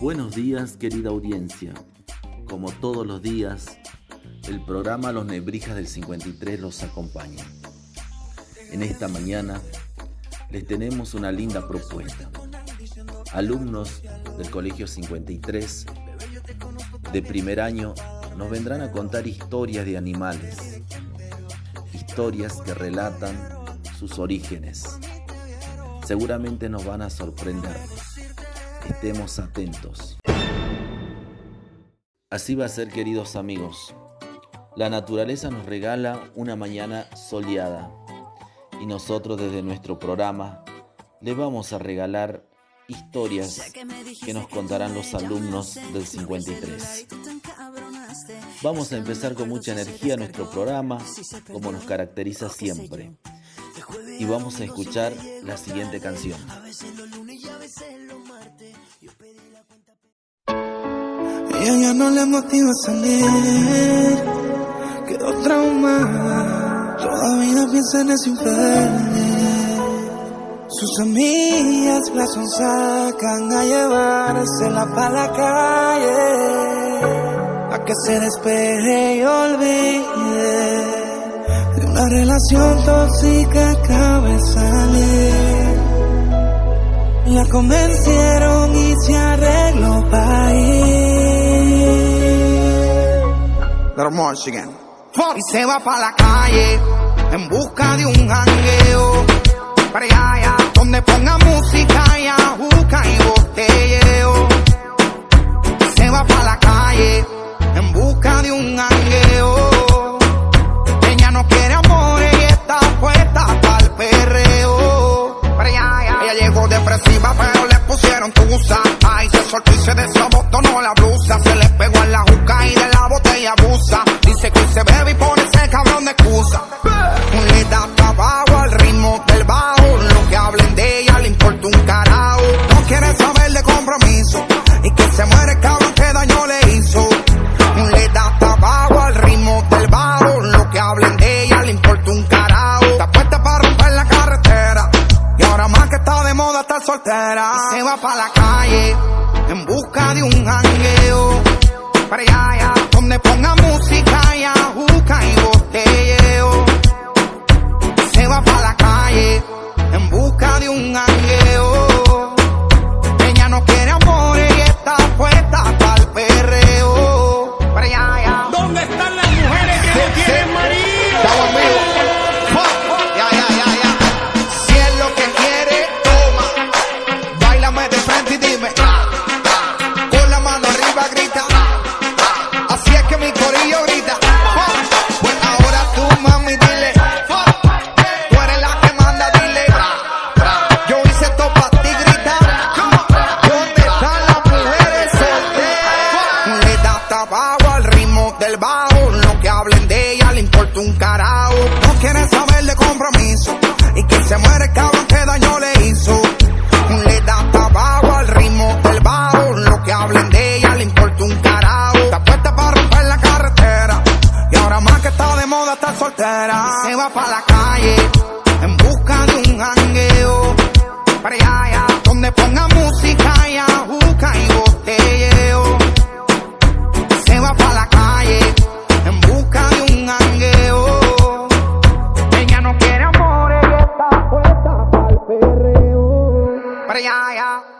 Buenos días querida audiencia. Como todos los días, el programa Los Nebrijas del 53 los acompaña. En esta mañana les tenemos una linda propuesta. Alumnos del Colegio 53 de primer año nos vendrán a contar historias de animales, historias que relatan sus orígenes. Seguramente nos van a sorprender. Estemos atentos. Así va a ser, queridos amigos. La naturaleza nos regala una mañana soleada y nosotros desde nuestro programa les vamos a regalar historias que nos contarán los alumnos del 53. Vamos a empezar con mucha energía nuestro programa, como nos caracteriza siempre. Y vamos a escuchar la siguiente canción. Ella ya no le motiva a salir, quedó traumada, todavía piensa en ese infeliz. Sus amigas la sacan a llevársela para la calle, a que se despeje y olvide de una relación tóxica acaba. La convencieron y se arregló para ir. Y se va para la calle en busca de un jangueo. Para allá, donde ponga música y soltera. Y se va para la calle en busca de un jangueo. Para allá, donde ponga música y busca y botelleo. Hablen de ella le importa un carajo. Está puesta para romper la carretera. Y ahora más que está de moda estar soltera. Se va para la calle en busca de un jangueo. Para allá, allá, donde ponga música y busca y botelleo. Se va para la calle en busca de un jangueo. Ella no quiere amor, ella está puesta para el perreo. Para allá, allá.